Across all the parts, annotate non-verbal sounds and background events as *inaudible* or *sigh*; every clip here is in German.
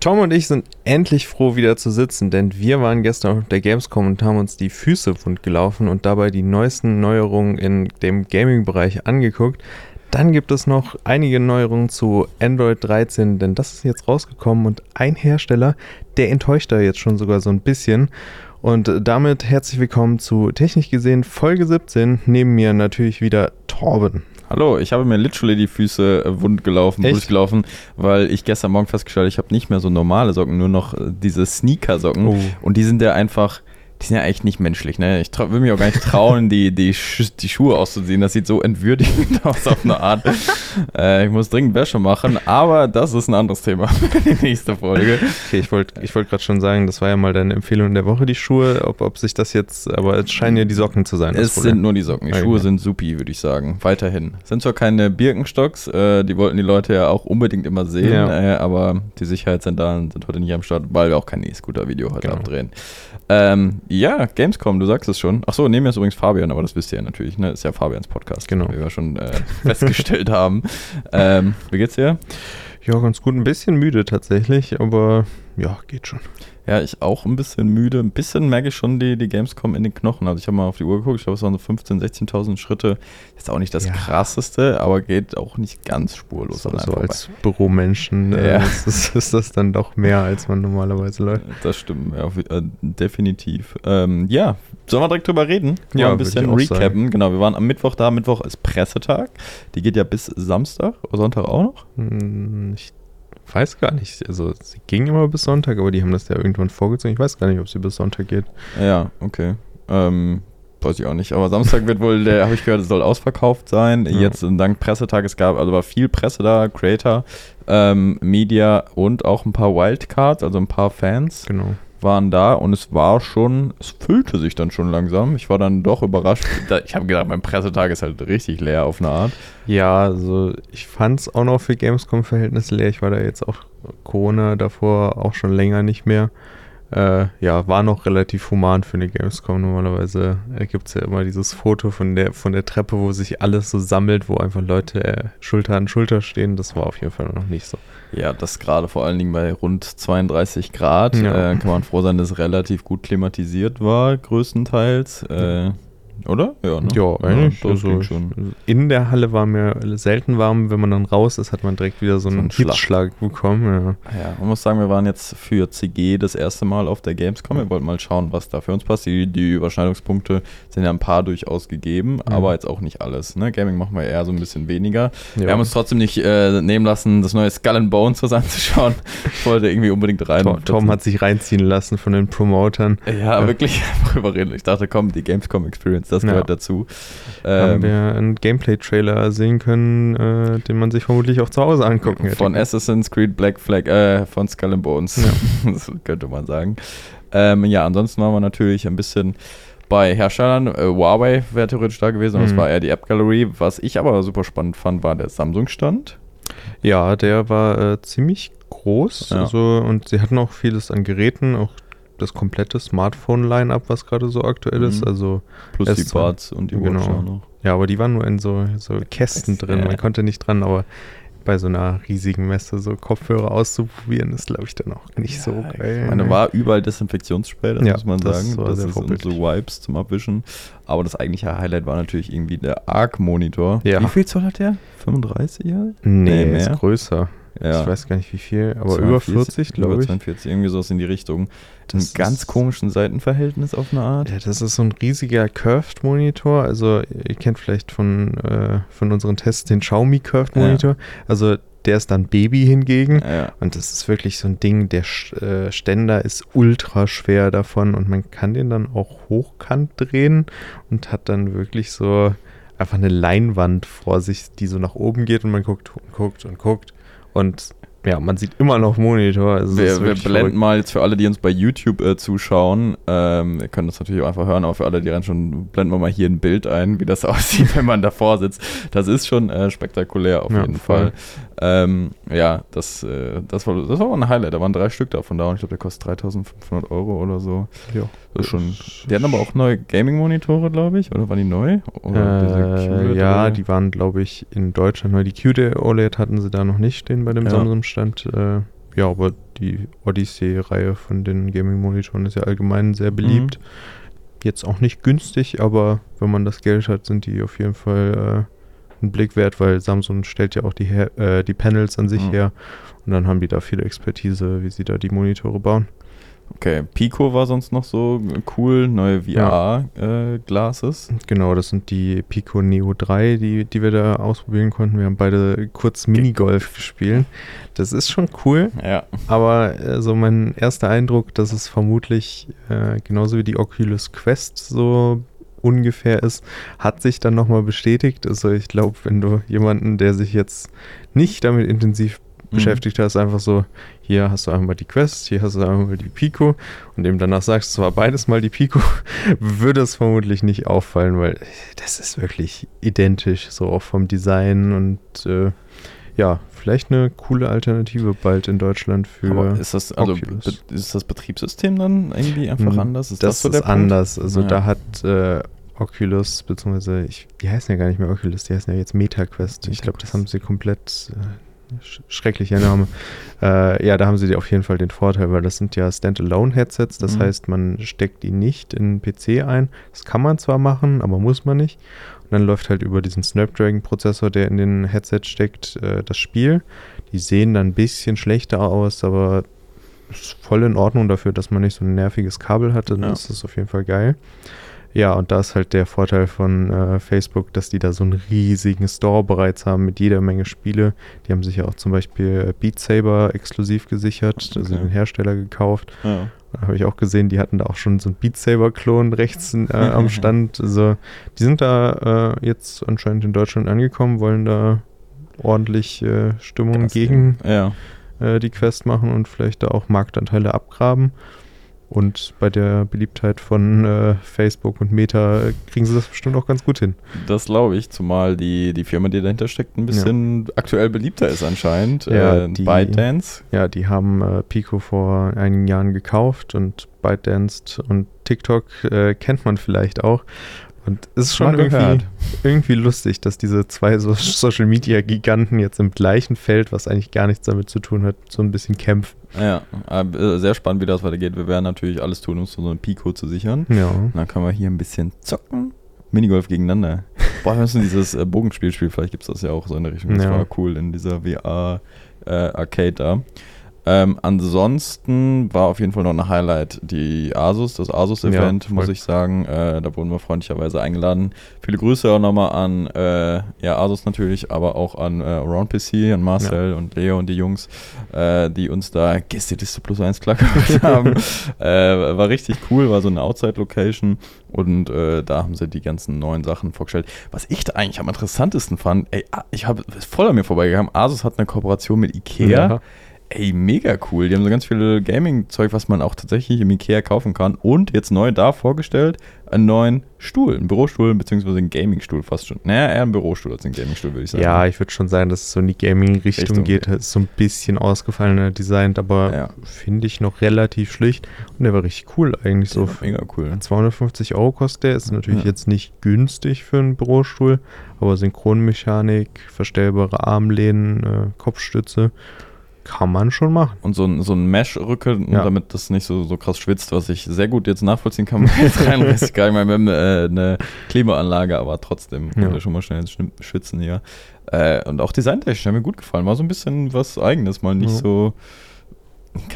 Tom und ich sind endlich froh, wieder zu sitzen, denn wir waren gestern auf der Gamescom und haben uns die Füße wund gelaufen und dabei die neuesten Neuerungen in dem Gaming-Bereich angeguckt. Dann gibt es noch einige Neuerungen zu Android 13, denn das ist jetzt rausgekommen und ein Hersteller, der enttäuscht da jetzt schon sogar so ein bisschen. Und damit herzlich willkommen zu Technisch gesehen Folge 17. Neben mir natürlich wieder Torben. Hallo, ich habe mir literally die Füße äh, wund gelaufen, Echt? durchgelaufen, weil ich gestern Morgen festgestellt habe, ich habe nicht mehr so normale Socken, nur noch äh, diese Sneaker-Socken. Oh. Und die sind ja einfach, die sind ja echt nicht menschlich. Ne? Ich will mich auch gar nicht trauen, die, die, die Schuhe auszuziehen. Das sieht so entwürdigend *laughs* aus auf eine Art. äh, ich muss dringend Wäsche machen, aber das ist ein anderes Thema *laughs* für die nächste Folge. Okay, ich wollte ich wollt gerade schon sagen, das war ja mal deine Empfehlung der Woche, die Schuhe, ob, ob sich das jetzt, aber es scheinen ja die Socken zu sein. Es sind nur die Socken. Die Okay. Schuhe sind supi, würde ich sagen. Weiterhin. Sind zwar keine Birkenstocks, äh, die wollten die Leute ja auch unbedingt immer sehen, Ja. äh, aber die Sicherheitssandalen sind heute nicht am Start, weil wir auch kein E-Scooter-Video heute Genau. abdrehen. Ähm, ja, Gamescom, du sagst es schon. Ach so, neben mir ist übrigens Fabian, aber das wisst ihr ja natürlich, ne? Ist ja Fabians Podcast, Genau. wie wir schon äh, *laughs* festgestellt haben. Ähm, wie geht's dir? Ja, ganz gut. Ein bisschen müde tatsächlich, aber ja, geht schon. Ja, ich auch ein bisschen müde. Ein bisschen merke ich schon die, die Gamescom in den Knochen. Also ich habe mal auf die Uhr geguckt, ich glaube, es waren so 15.000, 16.000 Schritte. Ist auch nicht das Ja. krasseste, aber geht auch nicht ganz spurlos. So, so vorbei. als Büromenschen äh, Ja. ist, *laughs* ist, das dann doch mehr, als man normalerweise läuft. Das stimmt, ja, äh, definitiv. Ähm, ja, sollen wir direkt drüber reden? Ja, ein bisschen recappen. Genau, wir waren am Mittwoch da. Mittwoch ist Pressetag. Die geht ja bis Samstag oder Sonntag auch noch. Hm, Ich weiß gar nicht. Also, sie ging immer bis Sonntag, aber die haben das ja irgendwann vorgezogen. Ich weiß gar nicht, ob sie bis Sonntag geht. Ja, okay. Ähm, weiß ich auch nicht. Aber Samstag wird wohl, der *laughs* habe ich gehört, es soll ausverkauft sein. Ja. Jetzt dank Pressetag, es gab, also war viel Presse da, Creator, ähm, Media und auch ein paar Wildcards, also ein paar Fans Genau. Waren da und es war schon, es füllte sich dann schon langsam. Ich war dann doch überrascht. Ich habe gedacht, mein Pressetag ist halt richtig leer auf eine Art. Ja, also ich fand es auch noch für Gamescom-Verhältnisse leer. Ich war da jetzt auch Corona davor auch schon länger nicht mehr. Äh, ja, war noch relativ human für eine Gamescom. Normalerweise äh, gibt es ja immer dieses Foto von der, von der Treppe, wo sich alles so sammelt, wo einfach Leute äh, Schulter an Schulter stehen. Das war auf jeden Fall noch nicht so. Ja, das gerade vor allen Dingen bei rund 32 Grad. Ja. Äh, kann man froh sein, dass es relativ gut klimatisiert war, größtenteils. Äh, oder? Ja, ne? Ja, eigentlich. das also schon. in der Halle war mir selten warm. Wenn man dann raus ist, hat man direkt wieder so So einen Schlag. Hitzschlag bekommen. Ja, man muss sagen, wir waren jetzt für CG das erste Mal auf der Gamescom. Wir wollten mal schauen, was da für uns passt. Die, die Überschneidungspunkte sind ja ein paar durchaus gegeben, aber jetzt auch nicht alles. Ne? Gaming machen wir eher so ein bisschen weniger. Ja. Wir haben uns trotzdem nicht äh, nehmen lassen, das neue Skull and Bones was anzuschauen. Ich wollte irgendwie unbedingt rein. Tom, Tom hat sich reinziehen lassen von den Promotern. Ja, wirklich *laughs* einfach überreden. Ich dachte, komm, die Gamescom Experience, das Ja. gehört dazu. haben Ähm, wir einen Gameplay-Trailer sehen können, äh, den man sich vermutlich auch zu Hause angucken hätte. von Assassin's Creed Black Flag, äh, von Skull and Bones, *laughs* das könnte man sagen. Ähm, ja, ansonsten waren wir natürlich ein bisschen bei Herstellern. Äh, Huawei wäre theoretisch da gewesen, aber es Mhm. war eher die App Gallery. Was ich aber super spannend fand, war der Samsung-Stand. Ja, der war äh, ziemlich groß. Ja. Also, und sie hatten auch vieles an Geräten, auch das komplette Smartphone-Line-Up, was gerade so aktuell ist. Mhm. Also, Plus die Buds und die genau. Watch auch noch. ja, aber die waren nur in so, so Kästen drin. ja. Man konnte nicht dran, aber bei so einer riesigen Messe so Kopfhörer auszuprobieren, ist, glaube ich, dann auch nicht so geil. Ich meine, ne? war überall Desinfektionsspray, das Ja, muss man das sagen. war Das sehr ist so Wipes zum Abwischen. Aber das eigentliche Highlight war natürlich irgendwie der Arc-Monitor. Ja. Wie viel Zoll hat der? 35 Jahre? Nee, Nee, ist mehr? Größer. Ich weiß gar nicht wie viel, aber über 40, glaube Über ich. 42, irgendwie sowas in die Richtung. Das ein ganz komischen Seitenverhältnis auf eine Art. Ja, das ist so ein riesiger Curved-Monitor. Also, ihr kennt vielleicht von, äh, von unseren Tests den Xiaomi Curved-Monitor. Also, der ist dann Baby hingegen. Ja, ja. Und das ist wirklich so ein Ding, der äh, Ständer ist ultra schwer davon und man kann den dann auch hochkant drehen und hat dann wirklich so einfach eine Leinwand vor sich, die so nach oben geht und man guckt und guckt und guckt. Und ja, man sieht immer noch Monitor. Also Wir, wir blenden mal jetzt für alle, die uns bei YouTube äh, zuschauen, ähm, ihr könnt das natürlich auch einfach hören, aber für alle, die rein schon, blenden wir mal hier ein Bild ein, wie das *laughs* aussieht, wenn man davor sitzt. Das ist schon äh, spektakulär auf Ja, jeden voll. Fall. Ähm, ja, das, äh, das, war, das war ein Highlight. Da waren drei Stück davon da und ich glaube, der kostet 3500 Euro oder so. Ja. Das ist schon. Die hatten aber auch neue Gaming-Monitore, glaube ich. Oder waren die neu? Äh, ja, oder? die waren, glaube ich, in Deutschland neu. Die QD OLED hatten sie da noch nicht stehen bei dem Ja. Samsung-Stand. Äh, ja, aber die Odyssey-Reihe von den Gaming-Monitoren ist ja allgemein sehr beliebt. Mhm. Jetzt auch nicht günstig, aber wenn man das Geld hat, sind die auf jeden Fall äh, ein Blick wert, weil Samsung stellt ja auch die, her äh, die Panels an sich Mhm. her und dann haben die da viel Expertise, wie sie da die Monitore bauen. Okay, Pico war sonst noch so cool, neue VR-Glasses. Genau, das sind die Pico Neo 3, die, die wir da ausprobieren konnten. Wir haben beide kurz Minigolf gespielt. Das ist schon cool, ja. aber äh, so mein erster Eindruck, dass es vermutlich äh, genauso wie die Oculus Quest so ungefähr ist, hat sich dann nochmal bestätigt. Also ich glaube, wenn du jemanden, der sich jetzt nicht damit intensiv Mhm. beschäftigt hast, einfach so, hier hast du einmal die Quest, hier hast du einmal die Pico und dem danach sagst, es war beides mal die Pico, *laughs* würde es vermutlich nicht auffallen, weil das ist wirklich identisch, so auch vom Design und äh, ja, vielleicht eine coole Alternative bald in Deutschland für. Aber ist das, also, Oculus. ist das Betriebssystem dann irgendwie einfach Mm, anders? das so ist Punkt? anders. Also Ja. da hat äh, Oculus, beziehungsweise, ich, die heißen ja gar nicht mehr Oculus, die heißen ja jetzt MetaQuest. Ich glaube, das haben sie komplett, äh, sch schrecklicher Name. *laughs* äh, ja, da haben sie auf jeden Fall den Vorteil, weil das sind ja Standalone-Headsets, das Mhm. heißt, man steckt die nicht in den PC ein. Das kann man zwar machen, aber muss man nicht. Und dann läuft halt über diesen Snapdragon-Prozessor, der in den Headset steckt, äh, das Spiel. Die sehen dann ein bisschen schlechter aus, aber ist voll in Ordnung dafür, dass man nicht so ein nerviges Kabel hatte. Dann Ja. ist das auf jeden Fall geil. Ja, und da ist halt der Vorteil von äh, Facebook, dass die da so einen riesigen Store bereits haben mit jeder Menge Spiele. Die haben sich ja auch zum Beispiel Beat Saber exklusiv gesichert, also Okay. den Hersteller gekauft. Ja. Da habe ich auch gesehen, die hatten da auch schon so einen Beat Saber-Klon rechts äh, am *laughs* Stand. Also die sind da äh, jetzt anscheinend in Deutschland angekommen, wollen da ordentlich äh, Stimmung Gas gegen. Ja. äh, die Quest machen und vielleicht da auch Marktanteile abgraben. Und bei der Beliebtheit von äh, Facebook und Meta äh, kriegen sie das bestimmt auch ganz gut hin. Das glaube ich, zumal die, die Firma, die dahinter steckt, ein bisschen aktuell beliebter ist anscheinend. Ja, äh, die- ByteDance. Ja, die haben äh, Pico vor einigen Jahren gekauft und ByteDance und TikTok äh, kennt man vielleicht auch. Und es ist schon irgendwie, irgendwie lustig, dass diese zwei so *laughs* Social Media Giganten jetzt im gleichen Feld, was eigentlich gar nichts damit zu tun hat, so ein bisschen kämpfen. Ja, äh, sehr spannend, wie das weitergeht. Wir werden natürlich alles tun, um so einen Pico zu sichern. Ja. Und dann können wir hier ein bisschen zocken. Minigolf gegeneinander. *laughs* Boah, wir müssen dieses äh, Bogenspiel spielen. Vielleicht gibt es das ja auch so in der Richtung. Das Ja. war cool in dieser VR-Arcade da. Ähm, ansonsten war auf jeden Fall noch ein Highlight die Asus, das Asus-Event, Ja, muss ich sagen. Äh, da wurden wir freundlicherweise eingeladen. Viele Grüße auch nochmal an äh, ja, Asus natürlich, aber auch an äh, Around PC, an Marcel und Leo und die Jungs, äh, die uns da Gästeliste plus eins klar *laughs* gemacht haben. *laughs* äh, war richtig cool, war so eine Outside-Location und äh, da haben sie die ganzen neuen Sachen vorgestellt. Was ich da eigentlich am interessantesten fand, ey, ah, ich habe voll an mir vorbeigegangen. Asus hat eine Kooperation mit Ikea. Ja. Ey, mega cool. Die haben so ganz viel Gaming-Zeug, was man auch tatsächlich im Ikea kaufen kann. Und jetzt neu da vorgestellt, einen neuen Stuhl, einen Bürostuhl, beziehungsweise einen Gaming-Stuhl fast schon. Naja, eher ein Bürostuhl als ein Gaming-Stuhl, würde ich sagen. Ja, ich würde schon sagen, dass es so in die Gaming-Richtung Richtung, geht. Ist so ein bisschen ausgefallener designt, aber Ja. finde ich noch relativ schlicht. Und der war richtig cool eigentlich. So mega cool. 250 Euro kostet der. Ist natürlich Ja. jetzt nicht günstig für einen Bürostuhl, aber Synchronmechanik, verstellbare Armlehnen, äh, Kopfstütze, kann man schon machen. Und so ein, so ein Mesh-Rücken, Ja. damit das nicht so, so krass schwitzt, was ich sehr gut jetzt nachvollziehen kann. *laughs* Jetzt. Geil, ich meine, wir haben äh, eine Klimaanlage, aber trotzdem Ja. schon mal schnell schwitzen hier. Äh, und auch designtechnisch hat mir gut gefallen. War so ein bisschen was Eigenes, mal nicht Ja. so,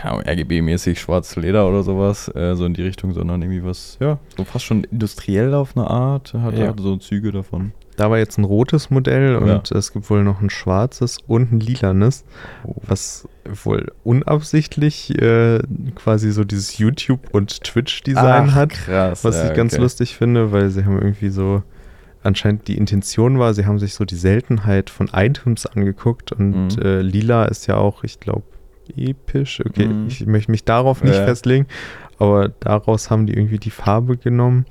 RGB-mäßig schwarz Leder oder sowas, äh, so in die Richtung, sondern irgendwie was, ja, so fast schon industriell auf eine Art. Hat, Ja. hat so Züge davon. Da war jetzt ein rotes Modell und Ja. es gibt wohl noch ein schwarzes und ein lilanes, was wohl unabsichtlich äh, quasi so dieses YouTube- und Twitch-Design Ach, hat. Krass. Was ja, ich ganz okay. lustig finde, weil sie haben irgendwie so, anscheinend die Intention war, sie haben sich so die Seltenheit von Items angeguckt und Mhm. äh, lila ist ja auch, ich glaube, episch. Okay, Mhm. ich möchte mich darauf nicht Ja. festlegen, aber daraus haben die irgendwie die Farbe genommen.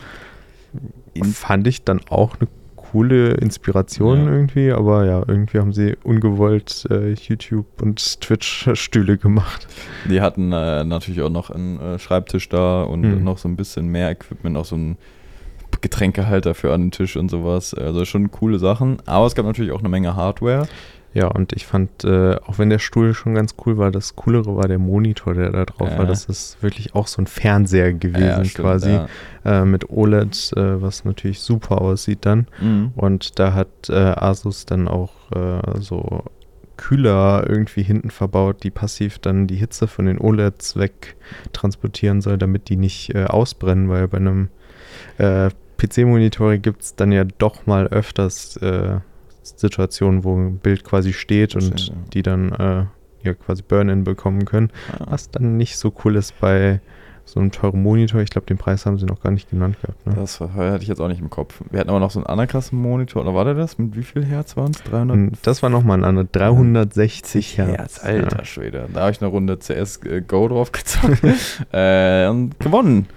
In- Fand ich dann auch eine coole Inspiration Ja. irgendwie, aber ja, irgendwie haben sie ungewollt äh, YouTube und Twitch-Stühle *laughs* gemacht. Die hatten äh, natürlich auch noch einen äh, Schreibtisch da und Hm. noch so ein bisschen mehr Equipment, auch so ein Getränkehalter für an den Tisch und sowas. Also schon coole Sachen. Aber es gab natürlich auch eine Menge Hardware. Ja, und ich fand, äh, auch wenn der Stuhl schon ganz cool war, das Coolere war der Monitor, der da drauf Ja. war. Das ist wirklich auch so ein Fernseher gewesen Ja, stimmt, quasi. Äh, mit OLED, äh, was natürlich super aussieht dann. Mhm. Und da hat äh, Asus dann auch äh, so Kühler irgendwie hinten verbaut, die passiv dann die Hitze von den OLEDs wegtransportieren soll, damit die nicht äh, ausbrennen, weil bei einem PC-Monitor gibt es dann ja doch mal öfters Situationen, wo ein Bild quasi steht und Stimmt, ja. die dann äh, ja quasi Burn-In bekommen können. Ah. Was dann nicht so cool ist bei so einem teuren Monitor. Ich glaube, den Preis haben sie noch gar nicht genannt gehabt. Ne? Das war, hatte ich jetzt auch nicht im Kopf. Wir hatten aber noch so einen anderen krassen Monitor. Oder war der das? Mit wie viel Hertz waren es? 300? Und das war nochmal ein anderer 360 Hertz. Alter Ja. Schwede. Da habe ich eine Runde CS äh, Go drauf gezockt *laughs* äh, und gewonnen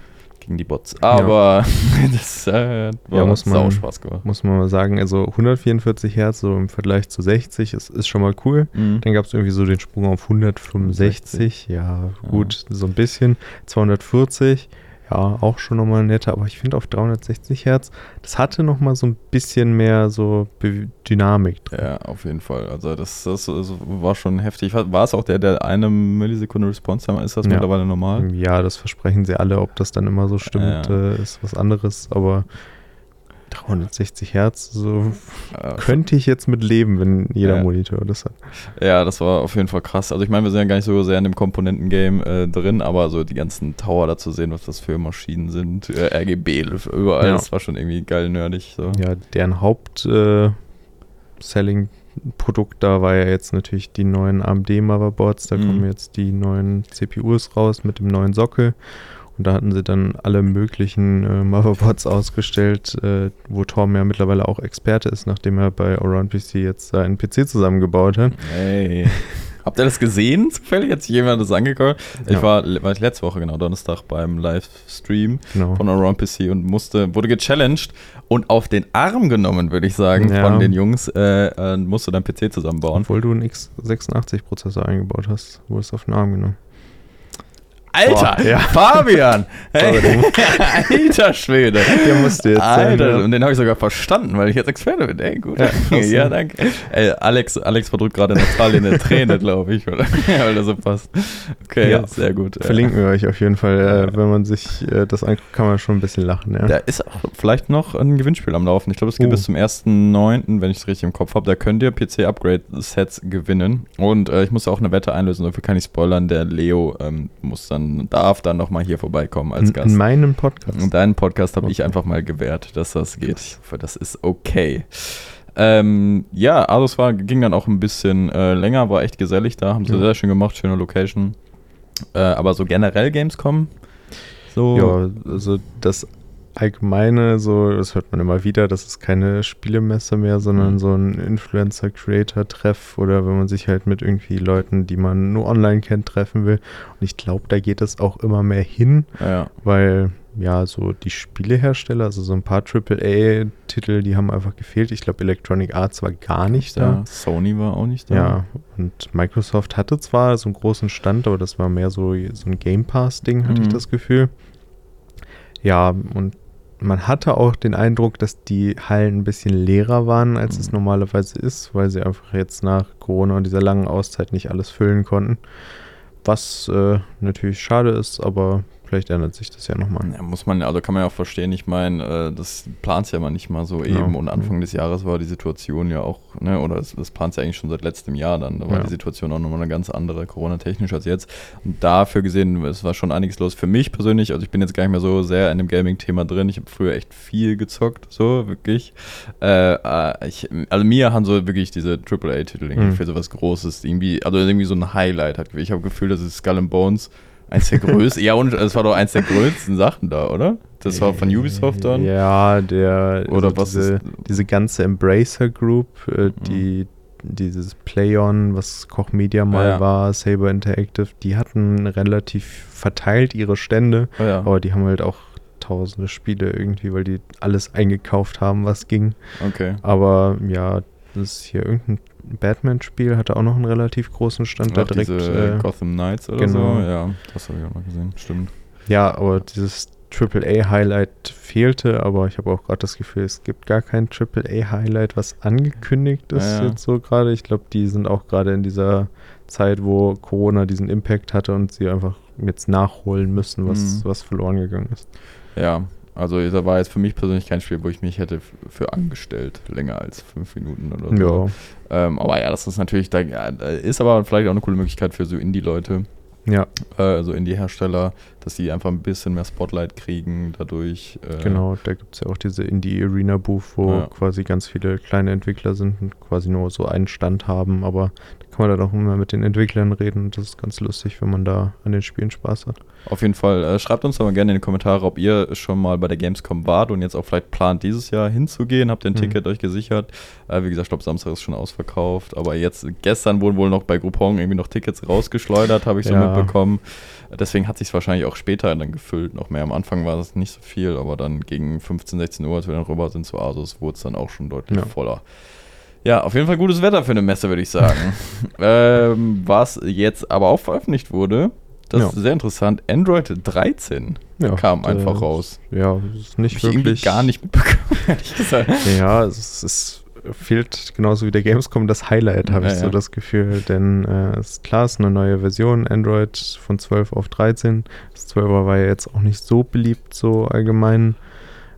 gegen die Bots. Aber *laughs* das äh, war Ja, muss man- Spaß gemacht. Muss man mal sagen, also 144 Hertz so im Vergleich zu 60 ist, ist schon mal cool. Mhm. Dann gab es irgendwie so den Sprung auf 165, ja gut, so ein bisschen. 240, ja auch schon nochmal netter, aber ich finde auf 360 Hertz, das hatte nochmal so ein bisschen mehr so Be Dynamik drin. Ja, auf jeden Fall. Also das, das, also war schon heftig. War es auch der, der eine Millisekunde Response Time? Ist das Ja. mittlerweile normal? Ja, das versprechen sie alle, ob das dann immer so stimmt, Ja. äh, ist was anderes, aber 360 Hertz, so Ja, könnte ich jetzt mit leben, wenn jeder Ja. Monitor das hat. Ja, das war auf jeden Fall krass. Also ich meine, wir sind ja gar nicht so sehr in dem Komponentengame äh, drin, aber so die ganzen Tower da zu sehen, was das für Maschinen sind, äh, RGB überall, Ja. das war schon irgendwie geil nerdig. So. Ja, deren Haupt-Selling-Produkt da war ja jetzt natürlich die neuen AMD-Motherboards. Da Mhm. kommen jetzt die neuen CPUs raus mit dem neuen Sockel. Und da hatten sie dann alle möglichen äh, Motherboards ausgestellt, äh, wo Torm ja mittlerweile auch Experte ist, nachdem er bei Around PC jetzt seinen PC zusammengebaut hat. Hey. Habt ihr das gesehen? Zufällig hat sich jemand das angeguckt. Ich Ja. war, war ich letzte Woche, genau, Donnerstag beim Livestream Genau. von Around PC und musste, wurde gechallenged und auf den Arm genommen, würde ich sagen, Ja. von den Jungs, äh, äh, musste dein PC zusammenbauen. Obwohl du einen x86-Prozessor eingebaut hast, wurde es auf den Arm genommen. Alter, Boah, ja. Fabian! *laughs* Hey, *laughs* alter Schwede! Der musste jetzt sein, Alter, ja. und den habe ich sogar verstanden, weil ich jetzt Experte bin. Ey, gut. Ja, *laughs* Ja, danke. Ey, Alex, Alex verdrückt gerade Natalie eine Träne, glaube ich, oder? Ja, weil das so passt. Okay, sehr gut. Verlinken wir euch auf jeden Fall. Äh, wenn man sich äh, das anguckt, kann man schon ein bisschen lachen. Ja. Da ist auch vielleicht noch ein Gewinnspiel am Laufen. Ich glaube, es geht Oh. bis zum 1.9., wenn ich es richtig im Kopf habe. Da könnt ihr PC-Upgrade-Sets gewinnen. Und äh, ich muss auch eine Wette einlösen, dafür kann ich spoilern. Der Leo ähm, muss dann, darf dann nochmal hier vorbeikommen als in, Gast. in meinem Podcast. Und deinen Podcast habe ich Okay. einfach mal gewährt, dass das geht. Ich hoffe, das ist okay. Ähm, ja, Asus war, ging dann auch ein bisschen äh, länger, war echt gesellig da, haben sie Ja. sehr schön gemacht, schöne Location. Äh, aber so generell Gamescom, so Ja, also das Allgemeine, so, das hört man immer wieder, das ist keine Spielemesse mehr, sondern Mhm. so ein Influencer-Creator-Treff oder wenn man sich halt mit irgendwie Leuten, die man nur online kennt, treffen will. Und ich glaube, da geht es auch immer mehr hin, ja, weil ja, so die Spielehersteller, also so ein paar AAA-Titel, die haben einfach gefehlt. Ich glaube, Electronic Arts war gar nicht da. Sony war auch nicht da. Ja, und Microsoft hatte zwar so einen großen Stand, aber das war mehr so, so ein Game Pass-Ding, hatte ich Mhm. das Gefühl. Ja, und man hatte auch den Eindruck, dass die Hallen ein bisschen leerer waren, als es Mhm. normalerweise ist, weil sie einfach jetzt nach Corona und dieser langen Auszeit nicht alles füllen konnten. Was äh, natürlich schade ist, aber vielleicht ändert sich das ja nochmal. Ja, muss man, also kann man ja auch verstehen, ich meine, äh, das plant ja mal nicht mal so Genau. eben und Anfang des Jahres war die Situation ja auch, ne, oder das, das plant ja eigentlich schon seit letztem Jahr dann, da war Ja. die Situation auch nochmal eine ganz andere, Corona-technisch als jetzt und dafür gesehen, es war schon einiges los für mich persönlich, also ich bin jetzt gar nicht mehr so sehr in dem Gaming-Thema drin, ich habe früher echt viel gezockt, so, wirklich, äh, äh, ich, also mir haben so wirklich diese AAA-Titel Mhm. für sowas Großes, irgendwie, also irgendwie so ein Highlight hat, ich habe Gefühl, das ist Skull and Bones, Eins der größten, ja, und es war doch eins der größten Sachen da, oder? Das war von Ubisoft dann. Ja, der Oder also was diese, diese ganze Embracer Group, äh, die dieses Playon, was Koch Media mal Ja, ja. war, Saber Interactive, die hatten relativ verteilt ihre Stände, Oh ja, aber die haben halt auch tausende Spiele irgendwie, weil die alles eingekauft haben, was ging. okay. Aber ja, das ist hier irgendein Batman-Spiel, hatte auch noch einen relativ großen Stand da Auch direkt. diese äh, Gotham Knights oder genau. so. Ja, das habe ich auch mal gesehen, stimmt. Ja, aber dieses AAA-Highlight fehlte, aber ich habe auch gerade das Gefühl, es gibt gar kein AAA-Highlight, was angekündigt ist Ja, ja. jetzt so gerade. Ich glaube, die sind auch gerade in dieser Zeit, wo Corona diesen Impact hatte und sie einfach jetzt nachholen müssen, was, Mhm. was verloren gegangen ist. Ja, also da war jetzt für mich persönlich kein Spiel, wo ich mich hätte für angestellt, länger als fünf Minuten oder so. Ja, Ähm, aber ja, das ist natürlich, da ist aber vielleicht auch eine coole Möglichkeit für so Indie-Leute, ja, äh, also Indie-Hersteller, dass die einfach ein bisschen mehr Spotlight kriegen dadurch. Äh, genau. Da gibt es ja auch diese Indie-Arena-Booth, wo Ja. quasi ganz viele kleine Entwickler sind und quasi nur so einen Stand haben, aber da kann man dann auch immer mit den Entwicklern reden und das ist ganz lustig, wenn man da an den Spielen Spaß hat. Auf jeden Fall. Äh, schreibt uns doch mal gerne in die Kommentare, ob ihr schon mal bei der Gamescom wart und jetzt auch vielleicht plant, dieses Jahr hinzugehen. Habt ihr ein Mhm. Ticket euch gesichert? Äh, wie gesagt, ich glaube, Samstag ist schon ausverkauft. Aber jetzt, gestern wurden wohl noch bei Groupon irgendwie noch Tickets rausgeschleudert, habe ich so Ja. mitbekommen. Deswegen hat sich wahrscheinlich auch später dann gefüllt noch mehr. Am Anfang war es nicht so viel, aber dann gegen 15, 16 Uhr, als wir dann rüber sind zu Asus, wurde es dann auch schon deutlich Ja. voller. Ja, auf jeden Fall gutes Wetter für eine Messe, würde ich sagen. *laughs* ähm, was jetzt aber auch veröffentlicht wurde, das Ja. ist sehr interessant, Android 13 Ja, kam einfach raus. Ja, ist nicht Hab wirklich. gar nicht mitbekommen, *laughs* ehrlich gesagt. Ja, es, es fehlt genauso wie der Gamescom das Highlight, habe Ja, ich so ja. das Gefühl. Denn äh, es ist klar, es ist eine neue Version, Android von 12 auf 13. Das 12er war ja jetzt auch nicht so beliebt, so allgemein.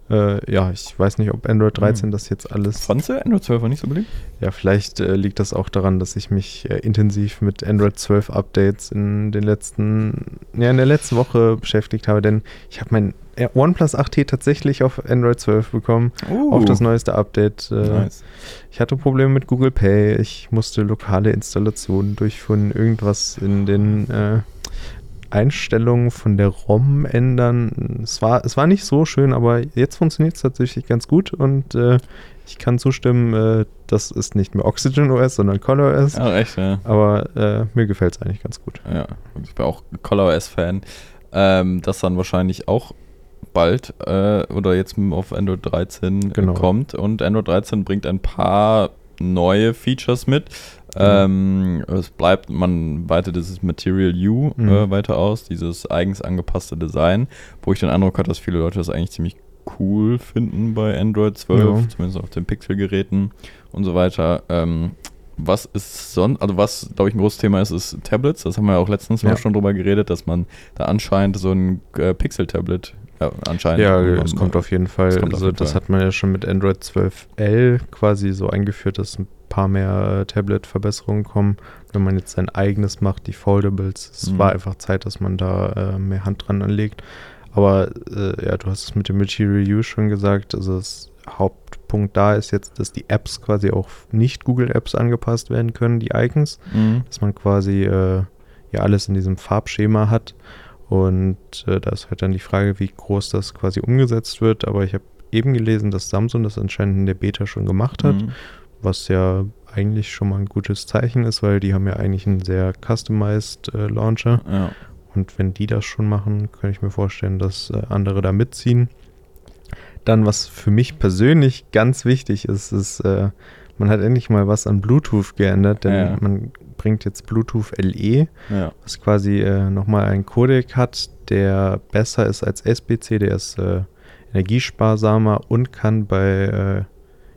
Äh, ja, ich weiß nicht, ob Android 13 Hm. das jetzt alles. Fandst du Android 12 war nicht so beliebt? Ja, vielleicht äh, liegt das auch daran, dass ich mich äh, intensiv mit Android 12 Updates in den letzten, ja, in der letzten Woche beschäftigt habe, denn ich habe mein OnePlus 8T tatsächlich auf Android 12 bekommen, auf das neueste Update. Äh, Uh. Nice. ich hatte Probleme mit Google Pay. Ich musste lokale Installationen durchführen, irgendwas in den äh, Einstellungen von der ROM ändern. Es war, es war nicht so schön, aber jetzt funktioniert es tatsächlich ganz gut und äh, ich kann zustimmen, äh, das ist nicht mehr Oxygen OS, sondern Color OS. Ja, echt, ja. Aber äh, mir gefällt es eigentlich ganz gut. Ja, ich bin auch ColorOS-Fan. Ähm, das dann wahrscheinlich auch bald äh, oder jetzt auf Android 13 Genau. kommt. Und Android 13 bringt ein paar neue Features mit. Ähm, es bleibt, man weitet dieses Material U Mhm. äh, weiter aus, dieses eigens angepasste Design, wo ich den Eindruck hatte, dass viele Leute das eigentlich ziemlich cool finden bei Android 12, Ja. zumindest auf den Pixel-Geräten und so weiter. Ähm, was ist sonst, also was, glaube ich, ein großes Thema ist, ist Tablets. Das haben wir ja auch letztens mal Ja. schon drüber geredet, dass man da anscheinend so ein äh, Pixel-Tablet, ja, anscheinend. Ja, es kommt auf jeden Fall. auf also jeden das Fall. hat man ja schon mit Android 12L quasi so eingeführt, dass ein paar mehr äh, Tablet-Verbesserungen kommen. Wenn man jetzt sein eigenes macht, die Foldables, es Mhm. war einfach Zeit, dass man da äh, mehr Hand dran anlegt. Aber äh, ja, du hast es mit dem Material U schon gesagt. Also das Hauptpunkt da ist jetzt, dass die Apps quasi auch nicht Google-Apps angepasst werden können, die Icons Mhm. dass man quasi äh, ja alles in diesem Farbschema hat. Und äh, da ist halt dann die Frage, wie groß das quasi umgesetzt wird. Aber ich habe eben gelesen, dass Samsung das anscheinend in der Beta schon gemacht hat, Mhm. was ja eigentlich schon mal ein gutes Zeichen ist, weil die haben ja eigentlich einen sehr customized äh, Launcher. Ja. Und wenn die das schon machen, kann ich mir vorstellen, dass äh, andere da mitziehen. Dann, was für mich persönlich ganz wichtig ist, ist, äh, man hat endlich mal was an Bluetooth geändert, denn Ja. man bringt jetzt Bluetooth LE, ja. was quasi äh, nochmal einen Codec hat, der besser ist als SBC, der ist äh, energiesparsamer und kann bei äh,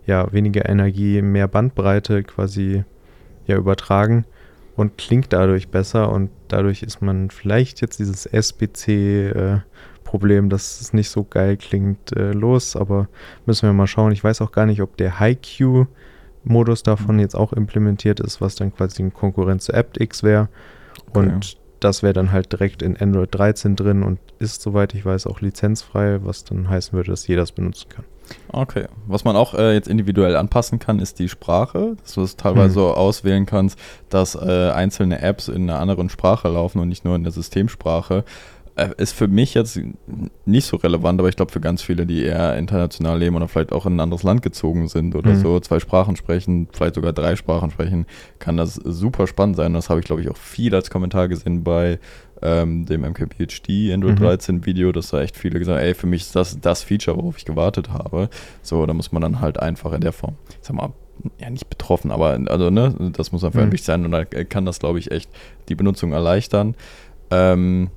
ja, weniger Energie mehr Bandbreite quasi ja, übertragen und klingt dadurch besser und dadurch ist man vielleicht jetzt dieses SBC-Problem, dass es nicht so geil klingt, äh, los, aber müssen wir mal schauen. Ich weiß auch gar nicht, ob der HiQ-Modus davon jetzt auch implementiert ist, was dann quasi eine Konkurrenz zu aptX wäre. Und das wäre dann halt direkt in Android 13 drin und ist, soweit ich weiß, auch lizenzfrei, was dann heißen würde, dass jeder es benutzen kann. Okay. Was man auch äh, jetzt individuell anpassen kann, ist die Sprache. Dass du es teilweise Hm. so auswählen kannst, dass äh, einzelne Apps in einer anderen Sprache laufen und nicht nur in der Systemsprache. Äh, ist für mich jetzt nicht so relevant, aber ich glaube für ganz viele, die eher international leben oder vielleicht auch in ein anderes Land gezogen sind oder Mhm. so, zwei Sprachen sprechen, vielleicht sogar drei Sprachen sprechen, kann das super spannend sein. Das habe ich, glaube ich, auch viel als Kommentar gesehen bei ähm, dem MKPHD Android Mhm. 13 Video, dass da echt viele gesagt haben, ey, für mich ist das das Feature, worauf ich gewartet habe. So, da muss man dann halt einfach in der Form, ich sag mal, ja, nicht betroffen, aber also, ne, das muss einfach Mhm. wichtig sein und dann kann das, glaube ich, echt die Benutzung erleichtern. Ähm,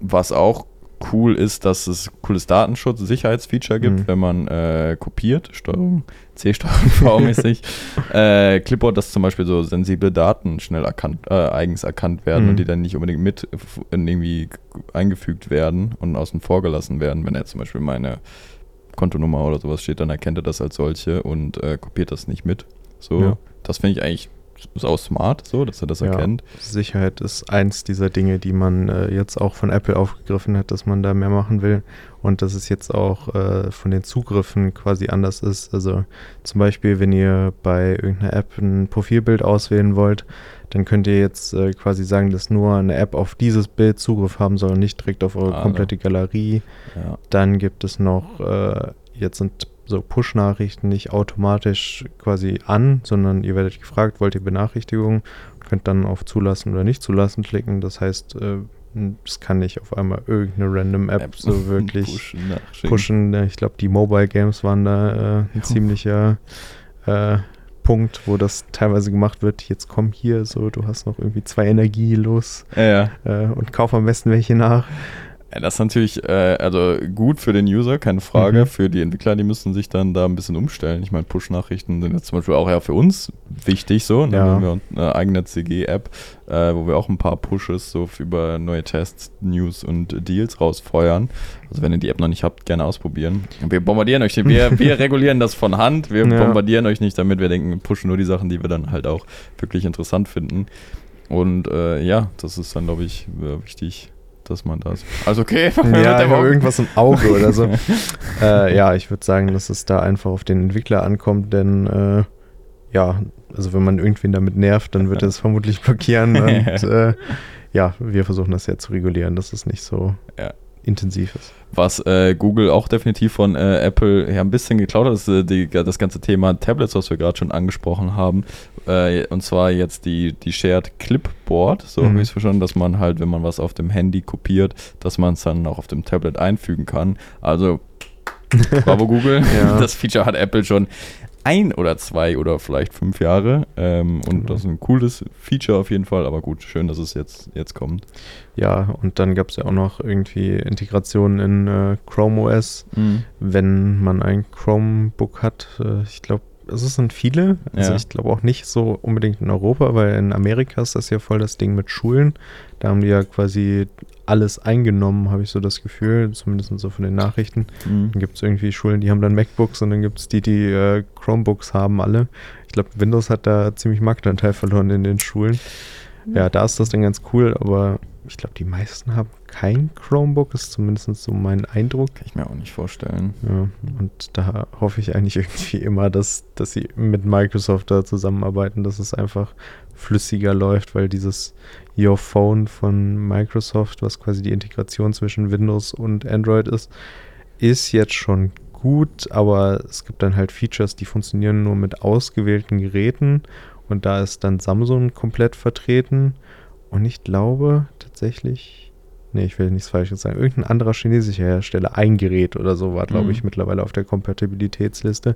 was auch cool ist, dass es cooles Datenschutz, Sicherheitsfeature gibt, Mhm. wenn man äh, kopiert, Steuerung C, Steuerung V-mäßig. *laughs* äh, Clipboard, dass zum Beispiel so sensible Daten schnell erkannt, äh, eigens erkannt werden Mhm. und die dann nicht unbedingt mit irgendwie eingefügt werden und außen vor gelassen werden. Wenn er zum Beispiel meine Kontonummer oder sowas steht, dann erkennt er das als solche und äh, kopiert das nicht mit. So, Ja. das finde ich eigentlich sau smart, so, dass er das Ja. erkennt. Sicherheit ist eins dieser Dinge, die man äh, jetzt auch von Apple aufgegriffen hat, dass man da mehr machen will und dass es jetzt auch äh, von den Zugriffen quasi anders ist. Also zum Beispiel, wenn ihr bei irgendeiner App ein Profilbild auswählen wollt, dann könnt ihr jetzt äh, quasi sagen, dass nur eine App auf dieses Bild Zugriff haben soll und nicht direkt auf eure Also. komplette Galerie. Ja. Dann gibt es noch, äh, jetzt sind so Push-Nachrichten nicht automatisch quasi an, sondern ihr werdet gefragt, wollt ihr Benachrichtigungen, könnt dann auf Zulassen oder nicht zulassen klicken. Das heißt, äh, es kann nicht auf einmal irgendeine random App so wirklich pushen. nachschicken. pushen. Ich glaube, die Mobile Games waren da äh, ein Ja. ziemlicher äh, Punkt, wo das teilweise gemacht wird. Jetzt komm hier, so, du hast noch irgendwie zwei Energie los Ja, ja. äh, und kauf am besten welche nach. Das ist natürlich äh, also gut für den User, keine Frage. Mhm. Für die Entwickler, die müssen sich dann da ein bisschen umstellen. Ich meine, Push-Nachrichten sind jetzt zum Beispiel auch ja für uns wichtig so. Ne? Ja. Wir haben eine eigene CG-App, äh, wo wir auch ein paar Pushes so über neue Tests, News und Deals rausfeuern. Also wenn ihr die App noch nicht habt, gerne ausprobieren. Wir bombardieren euch, nicht. wir, wir *laughs* regulieren das von Hand. Wir Ja. bombardieren euch nicht damit. Wir denken, pushen nur die Sachen, die wir dann halt auch wirklich interessant finden. Und äh, ja, das ist dann, glaube ich, äh, wichtig, dass man das. Also okay, *laughs* Ja, mit irgendwas im Auge oder so. *laughs* äh, ja, ich würde sagen, dass es da einfach auf den Entwickler ankommt, denn äh, ja, also wenn man irgendwen damit nervt, dann wird er es vermutlich blockieren *laughs* und äh, ja, wir versuchen das ja zu regulieren, dass es nicht so Ja. Intensiv ist. Was äh, Google auch definitiv von äh, Apple ja ein bisschen geklaut hat, ist äh, die, das ganze Thema Tablets, was wir gerade schon angesprochen haben. Äh, und zwar jetzt die, die Shared Clipboard, so Mhm. habe ich es verstanden, dass man halt, wenn man was auf dem Handy kopiert, dass man es dann auch auf dem Tablet einfügen kann. Also, bravo Google. *laughs* Ja. Das Feature hat Apple schon ein oder zwei oder vielleicht fünf Jahre. Ähm, und Genau. das ist ein cooles Feature auf jeden Fall. Aber gut, schön, dass es jetzt, jetzt kommt. Ja, und dann gab es ja auch noch irgendwie Integration in äh, Chrome OS, wenn man ein Chromebook hat. Äh, ich glaube, es sind viele. Also Ja. ich glaube auch nicht so unbedingt in Europa, weil in Amerika ist das ja voll das Ding mit Schulen. Da haben die ja quasi alles eingenommen, habe ich so das Gefühl, zumindest so von den Nachrichten. Mhm. Dann gibt es irgendwie Schulen, die haben dann MacBooks und dann gibt es die, die äh, Chromebooks haben alle. Ich glaube, Windows hat da ziemlich Marktanteil verloren in den Schulen. Ja, da ist das dann ganz cool, aber ich glaube, die meisten haben kein Chromebook, ist zumindest so mein Eindruck. Kann ich mir auch nicht vorstellen. Ja, und da hoffe ich eigentlich *laughs* irgendwie immer, dass, dass sie mit Microsoft da zusammenarbeiten, dass es einfach flüssiger läuft, weil dieses Your Phone von Microsoft, was quasi die Integration zwischen Windows und Android ist, ist jetzt schon gut, aber es gibt dann halt Features, die funktionieren nur mit ausgewählten Geräten und da ist dann Samsung komplett vertreten und ich glaube tatsächlich, nee, ich will nichts Falsches sagen, irgendein anderer chinesischer Hersteller, ein Gerät oder so war, glaube Mhm. ich, mittlerweile auf der Kompatibilitätsliste,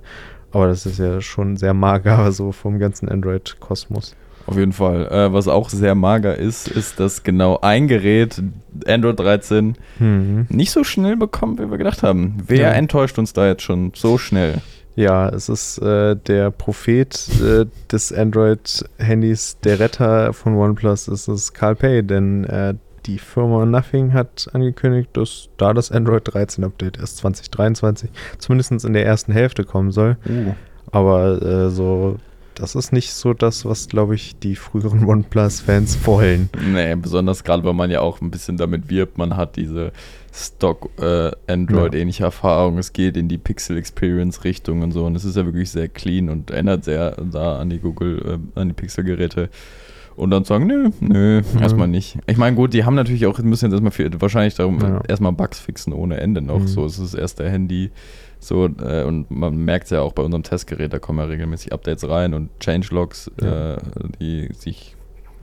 aber das ist ja schon sehr mager *laughs* so vom ganzen Android-Kosmos. Auf jeden Fall. Äh, was auch sehr mager ist, ist, dass genau ein Gerät, Android 13, Mhm. nicht so schnell bekommt, wie wir gedacht haben. Wer Ja. enttäuscht uns da jetzt schon so schnell? Ja, es ist äh, der Prophet äh, des Android-Handys, der Retter von OnePlus, ist es Carl Pay, denn äh, die Firma Nothing hat angekündigt, dass da das Android 13 Update erst 2023, zumindest in der ersten Hälfte kommen soll. Aber äh, so, das ist nicht so das, was, glaube ich, die früheren *laughs* OnePlus-Fans wollen. Nee, besonders gerade, weil man ja auch ein bisschen damit wirbt, man hat diese Stock äh, Android-ähnliche Erfahrung. Es geht in die Pixel Experience Richtung und so. Und es ist ja wirklich sehr clean und erinnert sehr da an die Google, äh, an die Pixel-Geräte. Und dann sagen, nö, nö, Mhm. erstmal nicht. Ich meine, gut, die haben natürlich auch, müssen jetzt erstmal viel, wahrscheinlich darum Ja. erstmal Bugs fixen ohne Ende noch. Mhm. So, es ist erst der Handy. So, äh, und man merkt ja auch bei unserem Testgerät, da kommen ja regelmäßig Updates rein und Changelogs, Ja. äh, die sich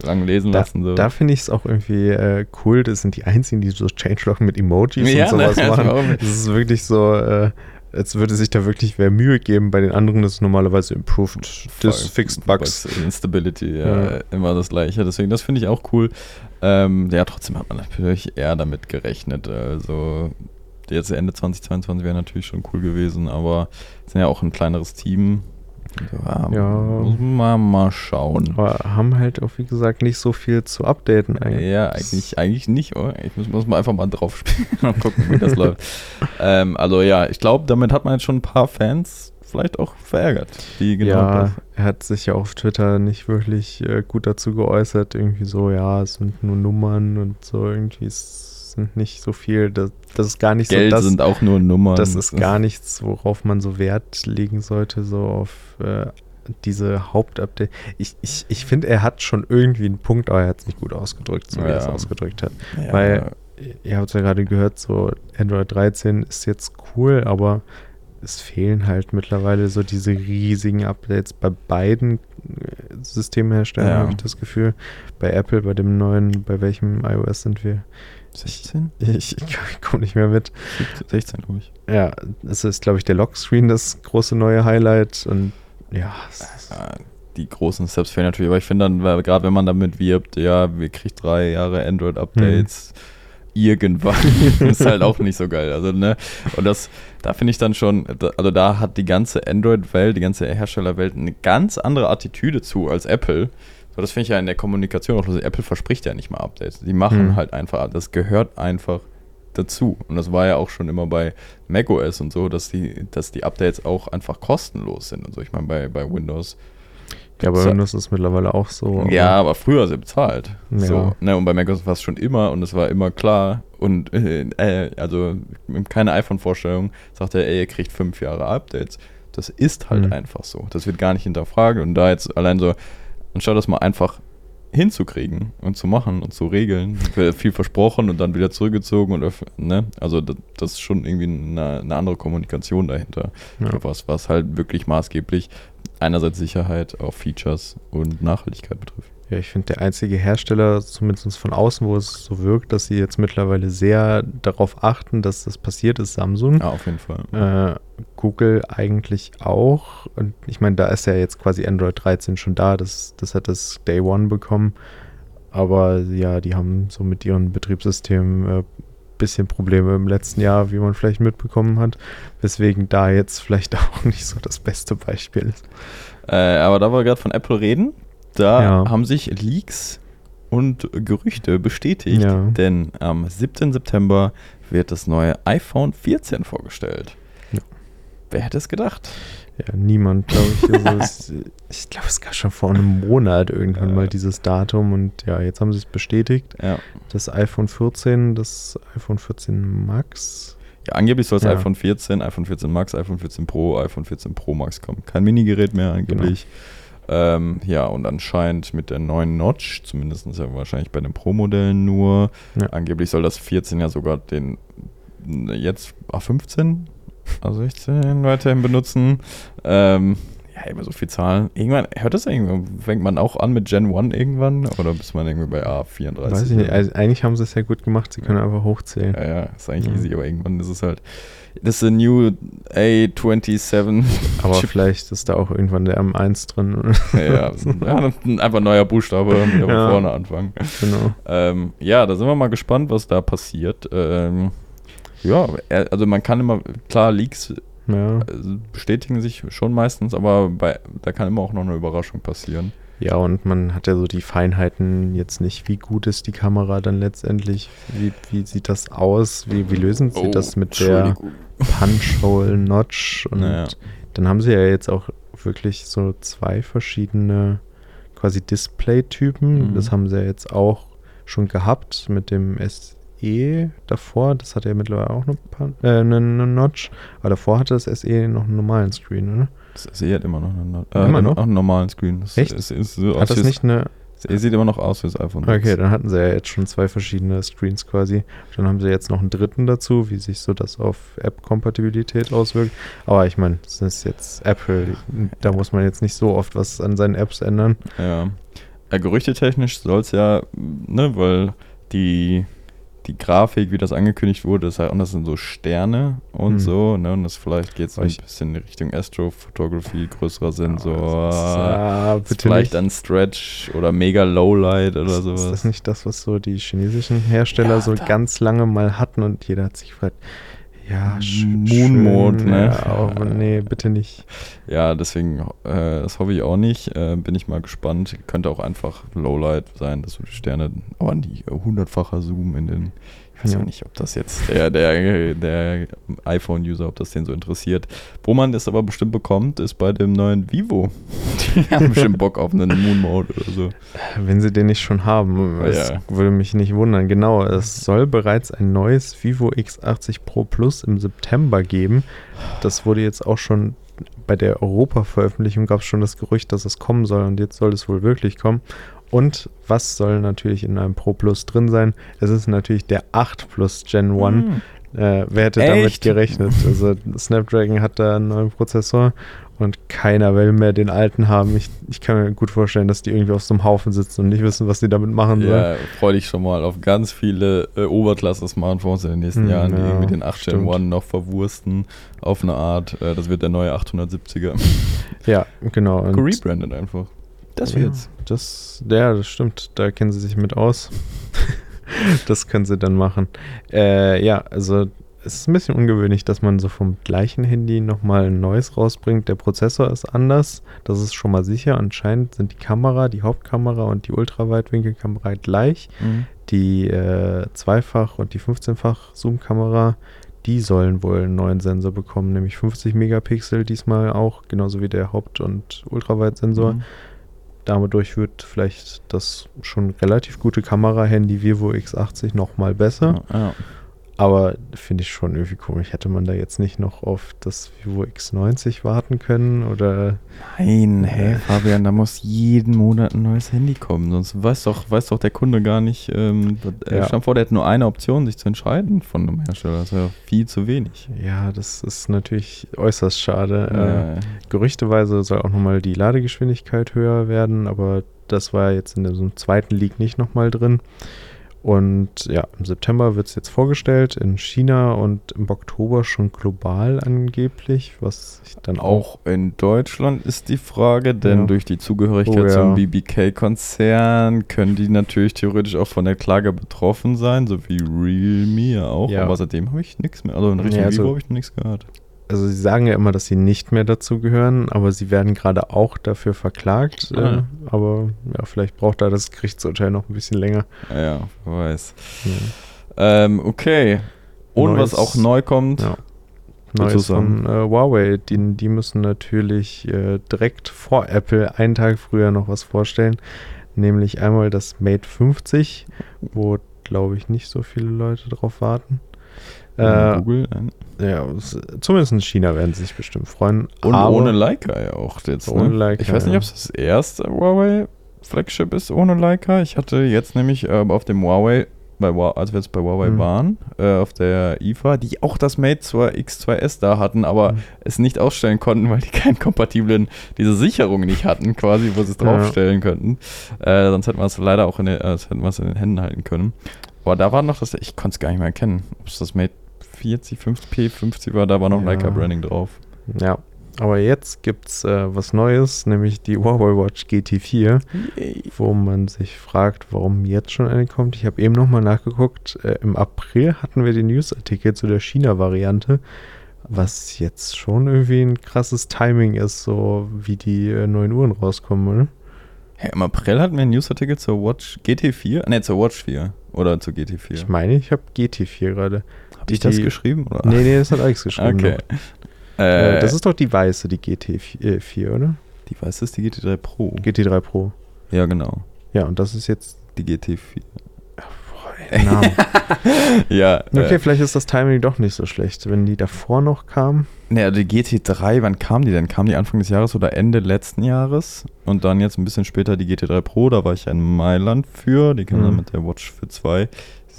lang lesen Da, lassen. So. da finde ich es auch irgendwie äh, cool. Das sind die einzigen, die so Changelog mit Emojis Ja, und sowas ne, machen. Das ist wirklich so, äh, als würde sich da wirklich wer Mühe geben. Bei den anderen ist es normalerweise improved. Das fixed Bugs. Instability, ja, ja, immer das gleiche. Deswegen, das finde ich auch cool. Ähm, ja, trotzdem hat man natürlich eher damit gerechnet. Also jetzt Ende 2022 wäre natürlich schon cool gewesen, aber es sind ja auch ein kleineres Team. Ja, ja, muss man mal schauen. Aber haben halt auch, wie gesagt, nicht so viel zu updaten eigentlich. Ja, eigentlich, eigentlich nicht, oder? Ich muss, muss man einfach mal drauf spielen *laughs* und gucken, wie das *laughs* läuft. Ähm, also ja, ich glaube, damit hat man jetzt schon ein paar Fans vielleicht auch verärgert. Die genau ja, das. er hat sich ja auf Twitter nicht wirklich äh, gut dazu geäußert. Irgendwie so, ja, es sind nur Nummern und so irgendwie ist sind nicht so viel. Das, das ist gar nicht Geld so. Das sind auch nur Nummern. Das ist gar nichts, worauf man so Wert legen sollte, so auf äh, diese Hauptupdate. Ich, ich, ich finde, er hat schon irgendwie einen Punkt, aber er hat es nicht gut ausgedrückt, so wie ja. er es ausgedrückt hat. Ja. Weil, ihr habt es ja gerade gehört, so Android 13 ist jetzt cool, aber es fehlen halt mittlerweile so diese riesigen Updates bei beiden äh, Systemherstellern, ja. habe ich das Gefühl. Bei Apple, bei dem neuen, bei welchem iOS sind wir? 16? Ich, ich komme nicht mehr mit. 16, glaube ich. Ja, es ist, glaube ich, der Lockscreen das große neue Highlight und ja. Die großen Steps fehlen natürlich, aber ich finde dann, gerade wenn man damit wirbt, ja, wir kriegen drei Jahre Android-Updates. Hm irgendwann. *laughs* ist halt auch nicht so geil. Also, ne? Und das, da finde ich dann schon, also da hat die ganze Android-Welt, die ganze Herstellerwelt eine ganz andere Attitüde zu als Apple. So, das finde ich ja in der Kommunikation auch. Also Apple verspricht ja nicht mal Updates. Die machen mhm. halt einfach, das gehört einfach dazu. Und das war ja auch schon immer bei macOS und so, dass die, dass die Updates auch einfach kostenlos sind und so. Ich meine, bei, bei Windows. Ja, bei Windows ist es mittlerweile auch so. Aber ja, aber früher sie bezahlt. Ja. So, ne, und bei macOS war es schon immer und es war immer klar. Und äh, also keine iPhone-Vorstellung sagt er, ey, ihr kriegt fünf Jahre Updates. Das ist halt mhm. einfach so. Das wird gar nicht hinterfragt. Und da jetzt allein so, anstatt das mal einfach hinzukriegen und zu machen und zu regeln. Viel versprochen und dann wieder zurückgezogen und ne? Also das, ist schon irgendwie eine, eine andere Kommunikation dahinter. Ja. Was, was halt wirklich maßgeblich einerseits Sicherheit, auch Features und Nachhaltigkeit betrifft. Ja, ich finde, der einzige Hersteller, zumindest von außen, wo es so wirkt, dass sie jetzt mittlerweile sehr darauf achten, dass das passiert, ist Samsung. Ja, auf jeden Fall. Äh, Google eigentlich auch. Und ich meine, da ist ja jetzt quasi Android 13 schon da. Das, das hat das Day One bekommen. Aber ja, die haben so mit ihren Betriebssystemen äh, bisschen Probleme im letzten Jahr, wie man vielleicht mitbekommen hat. Weswegen da jetzt vielleicht *laughs* auch nicht so das beste Beispiel ist. Äh, aber da wir gerade von Apple reden, da ja. haben sich Leaks und Gerüchte bestätigt, ja. denn am 7. September wird das neue iPhone 14 vorgestellt. Ja. Wer hätte es gedacht? Ja, niemand, glaube ich. Also *laughs* ich glaube, es gab schon vor einem Monat irgendwann mal dieses Datum und ja, jetzt haben sie es bestätigt. Ja. Das iPhone 14, das iPhone 14 Max. Ja, angeblich soll es iPhone 14, iPhone 14 Max, iPhone 14 Pro, iPhone 14 Pro Max kommen. Kein Minigerät mehr angeblich. Genau. Ähm, ja, und anscheinend mit der neuen Notch, zumindest ja wahrscheinlich bei den Pro-Modellen nur. Ja. Angeblich soll das 14 ja sogar den jetzt A15, A16 weiterhin benutzen. Ähm, ja, immer so viel Zahlen. Irgendwann, hört das irgendwann, fängt man auch an mit Gen 1 irgendwann oder bis man irgendwie bei A34? Weiß ich nicht, also eigentlich haben sie es ja gut gemacht, sie können ja. einfach hochzählen. Ja, ja, ist eigentlich ja. easy, aber irgendwann ist es halt, das ist ein New A27. Aber vielleicht ist da auch irgendwann der M1 drin. ja, ja, einfach neuer Buchstabe, *laughs* wieder von ja, vorne anfangen. Genau. Ähm, ja, da sind wir mal gespannt, was da passiert. Ähm, ja, also man kann immer, klar, Leaks ja. Äh, bestätigen sich schon meistens, aber bei, da kann immer auch noch eine Überraschung passieren. Ja, und man hat ja so die Feinheiten jetzt nicht, wie gut ist die Kamera dann letztendlich, wie, wie sieht das aus, wie, wie lösen sie oh, das mit der Punch-Hole-Notch und naja. dann haben sie ja jetzt auch wirklich so zwei verschiedene quasi Display-Typen, mhm. das haben sie ja jetzt auch schon gehabt mit dem SE davor, das hatte ja mittlerweile auch eine, äh, eine, eine, Notch, aber davor hatte das SE noch einen normalen Screen, oder? Das SE hat immer noch einen, äh, immer noch? einen normalen Screen. Das Echt? Ist, ist so hat das nicht eine... SE sieht immer noch aus wie das iPhone. Okay, dann hatten sie ja jetzt schon zwei verschiedene Screens quasi. Dann haben sie jetzt noch einen dritten dazu, wie sich so das auf App-Kompatibilität auswirkt. Aber ich meine, das ist jetzt Apple, da muss man jetzt nicht so oft was an seinen Apps ändern. Ja. ja gerüchtetechnisch soll es ja, ne, weil die die Grafik, wie das angekündigt wurde, ist halt, und das sind so Sterne und Hm. so, ne? Und das vielleicht geht so ein bisschen in Richtung Astrophotography, größerer Sensor. Ah, ist bitte vielleicht nicht. ein Stretch oder mega Lowlight oder Ist- sowas. Ist das nicht das, was so die chinesischen Hersteller Ja, so ganz lange mal hatten und jeder hat sich gefragt, ja, sch- Moon Mode, schön, ne? Ja, aber nee, bitte nicht. Ja, deswegen, äh, das hoffe ich auch nicht. Äh, bin ich mal gespannt. Könnte auch einfach Lowlight sein, dass so die Sterne, aber die hundertfacher Zoom in den. Ich weiß Ja. auch nicht, ob das jetzt der, der, der iPhone-User, ob das den so interessiert. Wo man das aber bestimmt bekommt, ist bei dem neuen Vivo. Die *laughs* haben bestimmt Bock auf einen Moon Mode oder so. Wenn sie den nicht schon haben, Ja. würde mich nicht wundern. Genau, es soll bereits ein neues Vivo X80 Pro Plus im September geben. Das wurde jetzt auch schon bei der Europa-Veröffentlichung gab es schon das Gerücht, dass es kommen soll und jetzt soll es wohl wirklich kommen. Und was soll natürlich in einem Pro Plus drin sein? Es ist natürlich der 8 Plus Gen 1. Hm. Äh, wer hätte damit Echt? gerechnet? Also Snapdragon hat da einen neuen Prozessor und keiner will mehr den alten haben. Ich, ich kann mir gut vorstellen, dass die irgendwie auf so einem Haufen sitzen und nicht wissen, was die damit machen sollen. Ja, freu dich schon mal auf ganz viele äh, Oberklasse-Smartphones in den nächsten Hm, Jahren, die ja, irgendwie den 8 Gen stimmt. One noch verwursten auf eine Art. Äh, das wird der neue 870er. Ja, genau. *laughs* Und Gerebrandet einfach. Das ja, wird's. Das, ja, das stimmt. Da kennen sie sich mit aus. *laughs* das können sie dann machen. Äh, ja, also es ist ein bisschen ungewöhnlich, dass man so vom gleichen Handy nochmal ein neues rausbringt. Der Prozessor ist anders. Das ist schon mal sicher. Anscheinend sind die Kamera, die Hauptkamera und die Ultraweitwinkelkamera gleich. Die äh, Zweifach- und die 15-fach Zoom-Kamera, die sollen wohl einen neuen Sensor bekommen, nämlich 50 Megapixel diesmal auch, genauso wie der Haupt- und Ultraweit-Sensor. Mhm. Dadurch wird vielleicht das schon relativ gute Kamera-Handy Vivo X80 nochmal besser. Ja, ja. Aber finde ich schon irgendwie komisch. Hätte man da jetzt nicht noch auf das Vivo X90 warten können? Oder Nein, hä, Fabian, da muss jeden Monat ein neues Handy kommen. Sonst weiß doch, weiß doch der Kunde gar nicht. Ähm, äh, Ja. Dir vor, der hätte nur eine Option, sich zu entscheiden von einem Hersteller. Das wäre viel zu wenig. ja, das ist natürlich äußerst schade. Äh, Äh, gerüchteweise soll auch nochmal die Ladegeschwindigkeit höher werden, aber das war jetzt in so einem zweiten Leak nicht nochmal drin. Und ja, im September wird es jetzt vorgestellt in China und im Oktober schon global angeblich, was ich dann auch. Auch in Deutschland ist die Frage, denn Ja. durch die Zugehörigkeit Oh, ja. zum BBK-Konzern können die natürlich theoretisch auch von der Klage betroffen sein, so wie Realme auch. Ja. Aber seitdem habe ich nichts mehr. Also in Richtung Ja, also- Vivo habe ich noch nichts gehört. Also sie sagen ja immer, dass sie nicht mehr dazu gehören, aber sie werden gerade auch dafür verklagt. Ah. Äh, aber ja, vielleicht braucht da das Gerichtsurteil noch ein bisschen länger. Ja, wer weiß. Ja. Ähm, okay. Und Neues- was auch neu kommt, Ja. Neues von äh, Huawei. Die, die müssen natürlich äh, direkt vor Apple einen Tag früher noch was vorstellen. Nämlich einmal das Mate 50, wo, glaube ich, nicht so viele Leute drauf warten. Äh, Google. Nein. ja, es- zumindest in China werden sie sich bestimmt freuen. Und ohne Leica ja auch jetzt. Ohne ne? Leica, ich weiß nicht, ja. ob es das erste Huawei Flagship ist ohne Leica. Ich hatte jetzt nämlich äh, auf dem Huawei, bei, als wir jetzt bei Huawei Mhm. waren, äh, auf der IFA, die auch das Mate 2 X2S da hatten, aber Mhm. es nicht ausstellen konnten, weil die *laughs* keinen kompatiblen, diese Sicherung nicht hatten, quasi, wo sie es Ja. draufstellen könnten. Äh, sonst hätten wir es leider auch in, den, äh, hätten in den Händen halten können. Aber da war noch das, ich konnte es gar nicht mehr erkennen, ob es das Mate 40, 50, P50 war, da war noch Ja. Leica Branding drauf. Ja, aber jetzt gibt es äh, was Neues, nämlich die Huawei Watch GT4, wo man sich fragt, warum jetzt schon eine kommt. Ich habe eben nochmal nachgeguckt. Äh, Im April hatten wir den Newsartikel zu der China-Variante, was jetzt schon irgendwie ein krasses Timing ist, so wie die äh, neuen Uhren rauskommen, oder? Hey, Im April hatten wir einen Newsartikel zur Watch GT4, ne, zur Watch 4 oder zur GT4. Ich meine, ich habe GT4 gerade. Habe ich das die- geschrieben? Oder? Nee, nee, das hat Alex geschrieben. Okay. noch. Äh, Äh, das ist doch die weiße, die GT4, oder? die weiße ist die GT3 Pro. GT3 Pro. ja, genau. Ja, und das ist jetzt. Die GT4. Boah, ey, Namen. *laughs* ja. Okay, Äh, vielleicht ist das Timing doch nicht so schlecht, wenn die davor noch kam. ne, die GT3, wann kam die denn? Kam die Anfang des Jahres oder Ende letzten Jahres? Und dann jetzt ein bisschen später die GT3 Pro, da war ich ja in Mailand für. Die kam dann Mhm. mit der Watch für 2.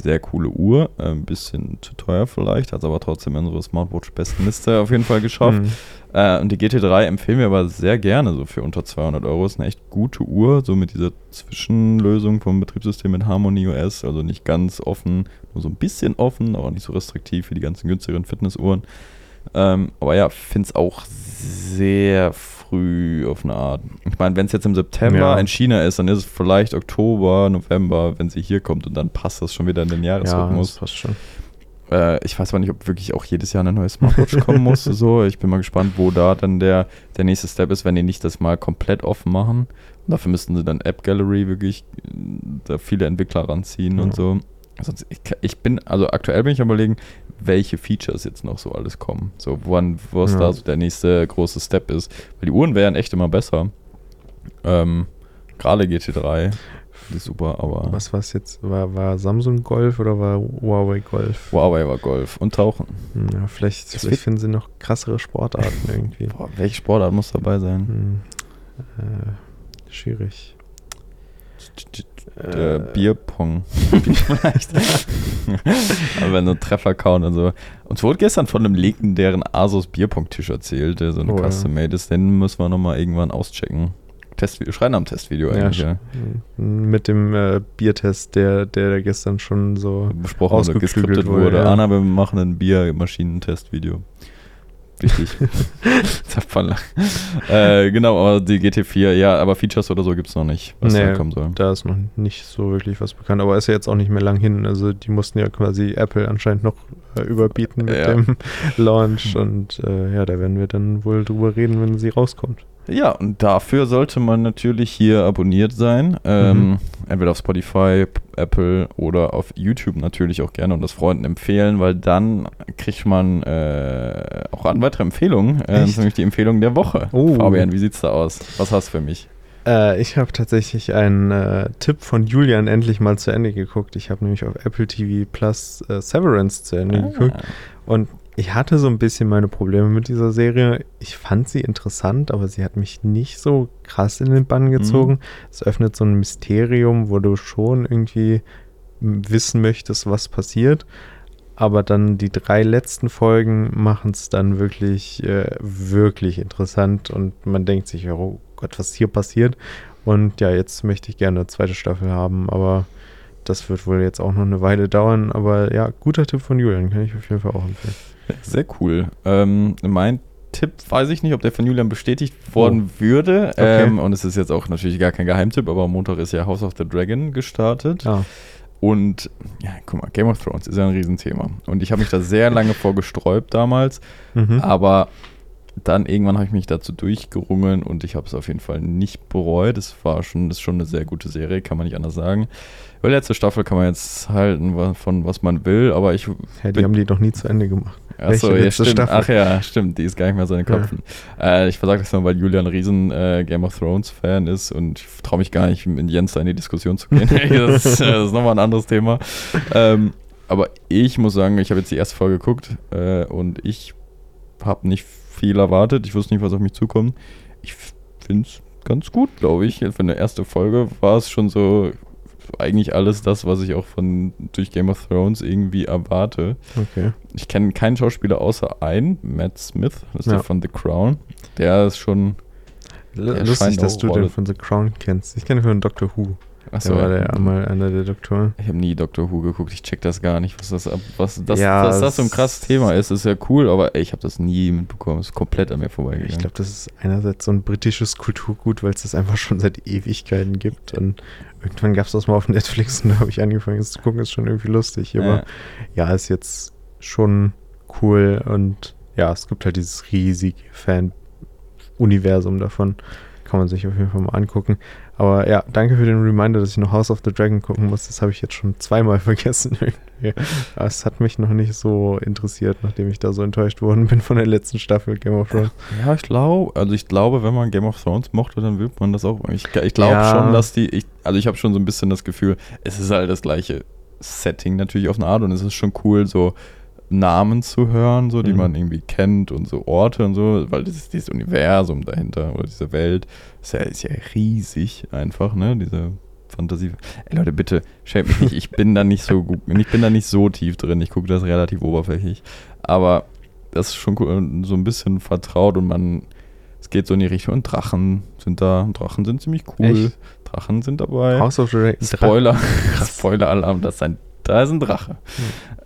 Sehr coole Uhr, äh, ein bisschen zu teuer vielleicht, hat aber trotzdem in unsere Smartwatch-Bestenliste auf jeden Fall geschafft. Mhm. Äh, und die GT3 empfehlen wir aber sehr gerne so für unter 200 Euro. Ist eine echt gute Uhr, so mit dieser Zwischenlösung vom Betriebssystem mit Harmony OS. Also nicht ganz offen, nur so ein bisschen offen, aber nicht so restriktiv wie die ganzen günstigeren Fitnessuhren. Ähm, aber ja, finde es auch sehr früh auf eine Art. Ich meine, wenn es jetzt im September Ja. in China ist, dann ist es vielleicht Oktober, November, wenn sie hier kommt und dann passt das schon wieder in den Ja, das Jahresrhythmus. passt schon. Äh, ich weiß aber nicht, ob wirklich auch jedes Jahr eine neue Smartwatch *laughs* kommen muss. So, ich bin mal gespannt, wo da dann der, der nächste Step ist, wenn die nicht das mal komplett offen machen. Und dafür müssten sie dann App Gallery wirklich äh, da viele Entwickler ranziehen Ja. und so. Sonst, ich, ich bin, also aktuell bin ich am überlegen, welche Features jetzt noch so alles kommen. So, wann, was Ja. da so der nächste große Step ist. Weil die Uhren wären echt immer besser. Ähm, Gerade GT3. Die ist super, aber Was war es jetzt? War, war Samsung Golf oder war Huawei Golf? Huawei war Golf und Tauchen. Ja, vielleicht, vielleicht finden sie noch krassere Sportarten irgendwie. Boah, welche Sportart muss dabei sein? Hm, äh, schwierig. Der Äh, Bierpong. Vielleicht. *laughs* Aber wenn so ein Treffer kauen und so. Uns wurde gestern von einem legendären Asus Bierpong-Tisch erzählt, der so eine Oh, ja. Custom-Made ist. Den müssen wir nochmal irgendwann auschecken. Testvideo, schreien am Testvideo Ja, eigentlich, ja. hm, Mit dem äh, Biertest, der, der gestern schon so. Besprochen Ausgeklügelt geskriptet wurde, wurde. ja. Anna, wir machen ein Biermaschinentestvideo. Wichtig. Lang. *laughs* äh, genau, aber die GT4, ja, aber Features oder so gibt es noch nicht, was Nee. da kommen soll. Da ist noch nicht so wirklich was bekannt, aber ist ja jetzt auch nicht mehr lang hin. Also die mussten ja quasi Apple anscheinend noch äh, überbieten mit Ja. dem *laughs* Launch und äh, ja, da werden wir dann wohl drüber reden, wenn sie rauskommt. Ja, und dafür sollte man natürlich hier abonniert sein. Ähm, Mhm. Entweder auf Spotify, Apple oder auf YouTube natürlich auch gerne und das Freunden empfehlen, weil dann kriegt man äh, auch an weitere Empfehlungen. Äh, das ist nämlich die Empfehlung der Woche. Oh. Fabian, wie sieht's da aus? Was hast du für mich? Äh, ich habe tatsächlich einen äh, Tipp von Julian endlich mal zu Ende geguckt. Ich habe nämlich auf Apple TV Plus äh, Severance zu Ende geguckt. Ah. Und ich hatte so ein bisschen meine Probleme mit dieser Serie. Ich fand sie interessant, aber sie hat mich nicht so krass in den Bann gezogen. Es öffnet so ein Mysterium, wo du schon irgendwie wissen möchtest, was passiert. Aber dann die drei letzten Folgen machen es dann wirklich, äh, wirklich interessant und man denkt sich, oh Gott, was hier passiert. Und ja, jetzt möchte ich gerne eine zweite Staffel haben, aber das wird wohl jetzt auch noch eine Weile dauern. Aber ja, guter Tipp von Julian, kann ich auf jeden Fall auch empfehlen. Sehr cool. Ähm, mein Tipp, weiß ich nicht, ob der von Julian bestätigt worden würde. Oh. Okay. Ähm, und es ist jetzt auch natürlich gar kein Geheimtipp, aber am Montag ist ja House of the Dragon gestartet. Ah, Und ja, guck mal, Game of Thrones ist ja ein Riesenthema. Und ich habe mich da sehr *laughs* lange vor gesträubt damals, mhm. aber dann irgendwann habe ich mich dazu durchgerungen und ich habe es auf jeden Fall nicht bereut. Es war schon, das ist schon eine sehr gute Serie, kann man nicht anders sagen. Über die letzte Staffel kann man jetzt halten von was man will, aber ich ja, die haben die doch nie zu Ende gemacht. Achso, Welche ja, stimmt. Staffel? Ach ja, stimmt. Die ist gar nicht mehr so in den Ja. Köpfen. Äh, ich versage das nur, weil Julian riesen äh, Game of Thrones Fan ist und ich traue mich gar nicht, mit Jens da in die Diskussion zu gehen. *laughs* *laughs* das, ist, äh, das ist nochmal ein anderes Thema. Ähm, aber ich muss sagen, ich habe jetzt die erste Folge geguckt äh, und ich habe nicht viel erwartet. Ich wusste nicht, was auf mich zukommt. Ich finde es ganz gut, glaube ich. Für eine erste Folge war es schon so eigentlich alles das, was ich auch von durch Game of Thrones irgendwie erwarte. Okay. Ich kenne keinen Schauspieler außer einen, Matt Smith, das ist Ja. der von The Crown. Der ist schon. Der Lustig, dass du Rolle- den von The Crown kennst. Ich kenne von Doctor Who. Achso, der war der einmal einer der Doktoren. ich habe nie Doctor Who geguckt, ich check das gar nicht, was das ab- was das, Ja, dass das so ein es- krasses Thema ist, ist ja cool, aber ey, ich habe das nie mitbekommen, ist komplett an mir vorbeigegangen. Ich glaube, das ist einerseits so ein britisches Kulturgut, weil es das einfach schon seit Ewigkeiten gibt. Und irgendwann gab es das mal auf Netflix und da habe ich angefangen, es zu gucken. Ist schon irgendwie lustig. Aber ja, ist jetzt schon cool. Und ja, es gibt halt dieses riesige Fan-Universum davon. Kann man sich auf jeden Fall mal angucken. Aber ja, danke für den Reminder, dass ich noch House of the Dragon gucken muss. Das habe ich jetzt schon zweimal *laughs* vergessen. es hat mich noch nicht so interessiert, nachdem ich da so enttäuscht worden bin von der letzten Staffel Game of Thrones. Ja, ich glaube, also ich glaube, wenn man Game of Thrones mochte, dann wird man das auch. Ich, ich glaube Ja. schon, dass die, ich, also ich habe schon so ein bisschen das Gefühl, es ist halt das gleiche Setting natürlich auf eine Art und es ist schon cool, so Namen zu hören, so die Mhm. man irgendwie kennt und so Orte und so, weil dieses, dieses Universum dahinter oder diese Welt ist ja, ist ja riesig einfach, ne? Diese Fantasie. Ey Leute, bitte, schämt mich nicht, ich *laughs* bin da nicht so gut, ich bin da nicht so tief drin, ich gucke das relativ oberflächlich. Aber das ist schon so ein bisschen vertraut und man, es geht so in die Richtung. Und Drachen sind da, Drachen sind ziemlich cool. Echt? Drachen sind dabei. House of the Dragon. Spoiler, *laughs* Spoiler-Alarm, das ist ein, da ist ein Drache.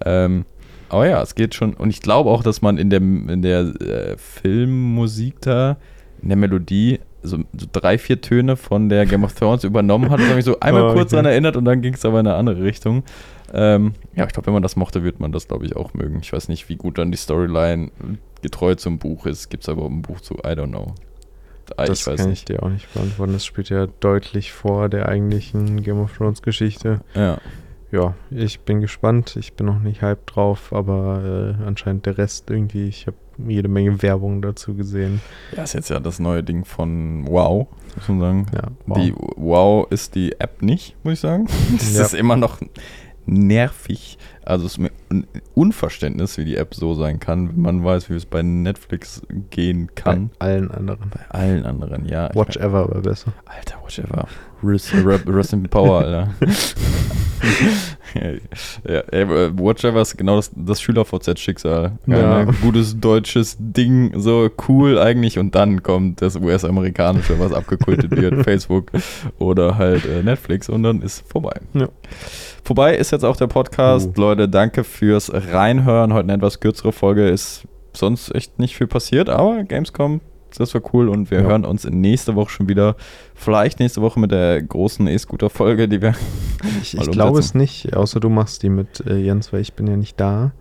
Ähm, aber ja, es geht schon. Und ich glaube auch, dass man in der, in der äh, Filmmusik da, in der Melodie, so, so drei, vier Töne von der Game of Thrones übernommen hat und mich so einmal *laughs* Oh, kurz okay. daran erinnert und dann ging es aber in eine andere Richtung. Ähm, ja, ich glaube, wenn man das mochte, wird man das, glaube ich, auch mögen. Ich weiß nicht, wie gut dann die Storyline getreu zum Buch ist. Gibt es aber ein Buch zu? I don't know. Das ich weiß kann nicht. ich dir auch nicht beantworten. Das spielt ja deutlich vor der eigentlichen Game of Thrones Geschichte. Ja. Ja, ich bin gespannt. Ich bin noch nicht hyped drauf, aber äh, anscheinend der Rest irgendwie. Ich habe jede Menge Werbung dazu gesehen. ja, ist jetzt ja das neue Ding von Wow, muss man sagen. Ja, wow. Die Wow ist die App nicht, muss ich sagen. *laughs* Das Ja. ist immer noch nervig. Also es ist mir ein Unverständnis, wie die App so sein kann, wenn man weiß, wie es bei Netflix gehen kann. Bei allen anderen. Bei allen anderen, ja. Watch Ever war besser. Alter, watch ever. Rest in Power, Alter. *laughs* *laughs* ja, ey, Watch ever ist genau das, das Schüler-VZ-Schicksal. Ja. Ein gutes deutsches Ding, so cool eigentlich. Und dann kommt das US-amerikanische, was abgekultet *laughs* wird, Facebook oder halt äh, Netflix und dann ist vorbei. Ja. Vorbei ist jetzt auch der Podcast. Uh. Leute, danke fürs Reinhören. Heute eine etwas kürzere Folge. Ist sonst echt nicht viel passiert, aber Gamescom, das war cool und wir Ja. hören uns nächste Woche schon wieder. Vielleicht nächste Woche mit der großen E-Scooter-Folge, die wir. *laughs* Ich, ich glaube es nicht, außer du machst die mit äh, Jens, weil ich bin ja nicht da.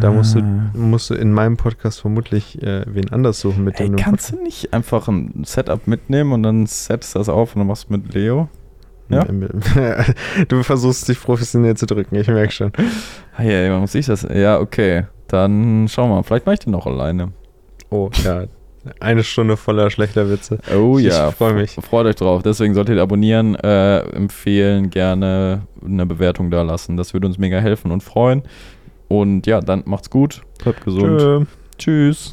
Da musst du, Ah. musst du in meinem Podcast vermutlich äh, wen anders suchen, mit Ey, dem du kannst du nicht einfach ein Setup mitnehmen und dann setzt das auf und dann machst du mit Leo? Ja. *laughs* du versuchst dich professionell zu drücken, ich merke schon. Ah, ja, man muss sich das. Ja, okay. Dann schauen wir mal. Vielleicht mache ich den noch alleine. Oh, ja. Eine Stunde voller schlechter Witze. Oh Ich ja, freu mich. Freut euch drauf. Deswegen solltet ihr abonnieren, äh, empfehlen, gerne eine Bewertung da lassen. Das würde uns mega helfen und freuen. Und ja, dann macht's gut. Bleibt gesund. Tschö. Tschüss.